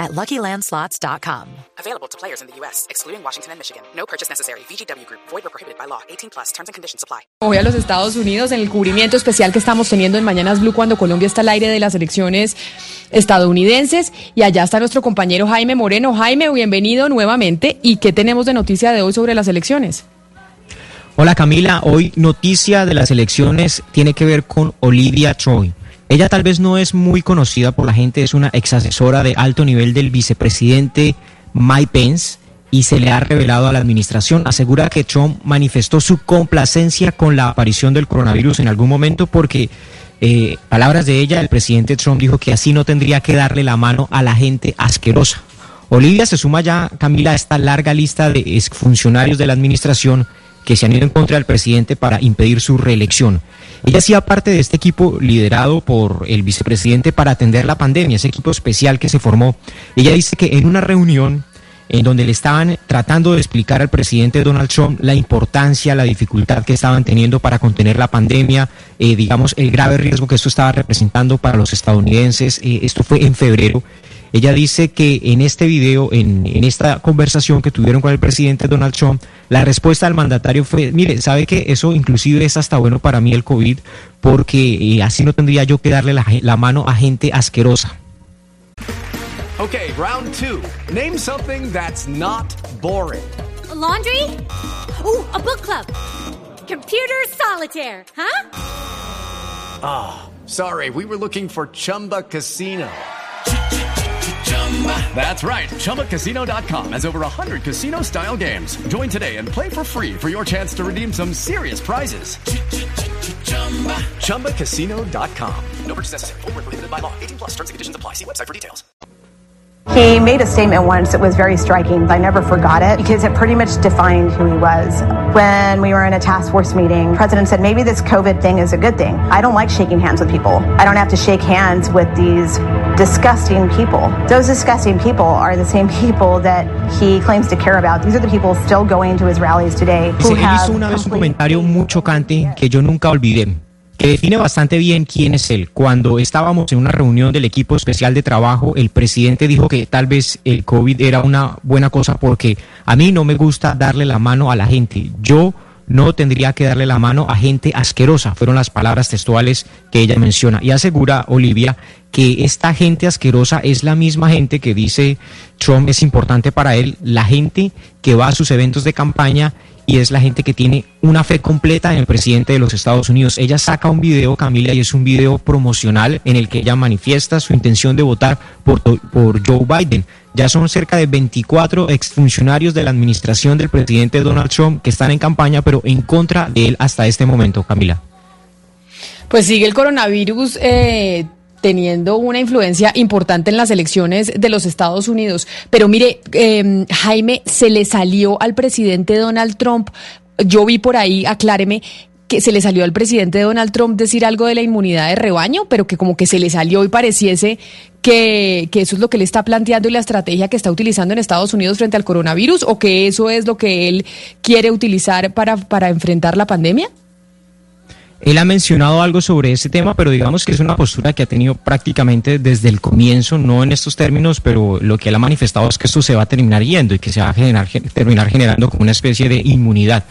at LuckyLandSlots.com. Available to players in the U.S., excluding Washington and Michigan. No purchase necessary. VGW Group. Void or prohibited by law. 18 plus. Terms and conditions apply. Hoy a los Estados Unidos en el cubrimiento especial que estamos teniendo en Mañanas Blue cuando Colombia está al aire de las elecciones estadounidenses. Y allá está nuestro compañero Jaime Moreno. Jaime, bienvenido nuevamente. ¿Y qué tenemos de noticia de hoy sobre las elecciones? Hola Camila, hoy noticia de las elecciones tiene que ver con Olivia Troy. Ella tal vez no es muy conocida por la gente, es una ex asesora de alto nivel del vicepresidente Mike Pence y se le ha revelado a la administración. Asegura que Trump manifestó su complacencia con la aparición del coronavirus en algún momento porque, eh, palabras de ella, el presidente Trump dijo que así no tendría que darle la mano a la gente asquerosa. Olivia se suma ya, Camila, a esta larga lista de funcionarios de la administración que se han ido en contra del presidente para impedir su reelección. Ella hacía parte de este equipo liderado por el vicepresidente para atender la pandemia, ese equipo especial que se formó. Ella dice que en una reunión en donde le estaban tratando de explicar al presidente Donald Trump la importancia, la dificultad que estaban teniendo para contener la pandemia, eh, digamos, el grave riesgo que esto estaba representando para los estadounidenses. Eh, esto fue en febrero. Ella dice que en este video, en, en, esta conversación que tuvieron con el presidente Donald Trump, la respuesta del mandatario fue, mire, sabe que eso inclusive es hasta bueno para mí el COVID, porque eh, así no tendría yo que darle la, la mano a gente asquerosa. Okay, round two. Name something that's not boring. A laundry? Ooh, a book club. Computer solitaire, huh? Ah, oh, sorry, we were looking for Chumba Casino. That's right. ChumbaCasino.com has over 100 casino style games. Join today and play for free for your chance to redeem some serious prizes. ChumbaCasino.com. No purchase necessary. Prohibited by law. 18 plus terms and conditions apply. See website for details. He made a statement once that was very striking. I never forgot it because it pretty much defined who he was. When we were in a task force meeting, president said, maybe this COVID thing is a good thing. I don't like shaking hands with people. I don't have to shake hands with these disgusting people. Those disgusting people are the same people that he claims to care about. These are the people still going to his rallies today. Who Él hizo una vez un comentario muy chocante que yo nunca olvidé. que define bastante bien quién es él. Cuando estábamos en una reunión del equipo especial de trabajo, el presidente dijo que tal vez el COVID era una buena cosa porque a mí no me gusta darle la mano a la gente. Yo no tendría que darle la mano a gente asquerosa, fueron las palabras textuales que ella menciona. Y asegura Olivia que esta gente asquerosa es la misma gente que dice Trump es importante para él, la gente que va a sus eventos de campaña y es la gente que tiene una fe completa en el presidente de los Estados Unidos. Ella saca un video, Camila, y es un video promocional en el que ella manifiesta su intención de votar por, por Joe Biden. Ya son cerca de 24 exfuncionarios de la administración del presidente Donald Trump que están en campaña, pero en contra de él hasta este momento, Camila. Pues sigue el coronavirus. Eh teniendo una influencia importante en las elecciones de los Estados Unidos. Pero mire, eh, Jaime, se le salió al presidente Donald Trump, yo vi por ahí, acláreme, que se le salió al presidente Donald Trump decir algo de la inmunidad de rebaño, pero que como que se le salió y pareciese que, que, eso es lo que le está planteando y la estrategia que está utilizando en Estados Unidos frente al coronavirus, o que eso es lo que él quiere utilizar para, para enfrentar la pandemia? Él ha mencionado algo sobre ese tema, pero digamos que es una postura que ha tenido prácticamente desde el comienzo, no en estos términos, pero lo que él ha manifestado es que esto se va a terminar yendo y que se va a generar, terminar generando como una especie de inmunidad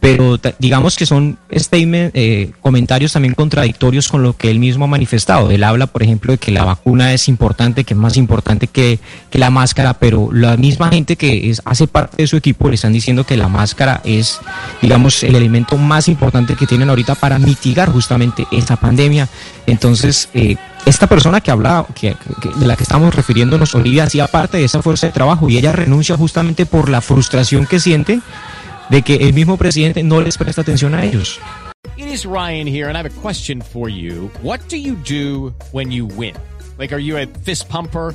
pero digamos que son statement, eh, comentarios también contradictorios con lo que él mismo ha manifestado. Él habla, por ejemplo, de que la vacuna es importante, que es más importante que, que la máscara, pero la misma gente que es, hace parte de su equipo le están diciendo que la máscara es, digamos, el elemento más importante que tienen ahorita para mitigar justamente esta pandemia. Entonces, eh, esta persona que hablaba, que, de la que estamos refiriéndonos, Olivia, hacía parte de esa fuerza de trabajo y ella renuncia justamente por la frustración que siente de que el mismo presidente no les presta atención a ellos. It is Ryan here and I have a question for you. What do you do when you win? Like, are you a fist pumper?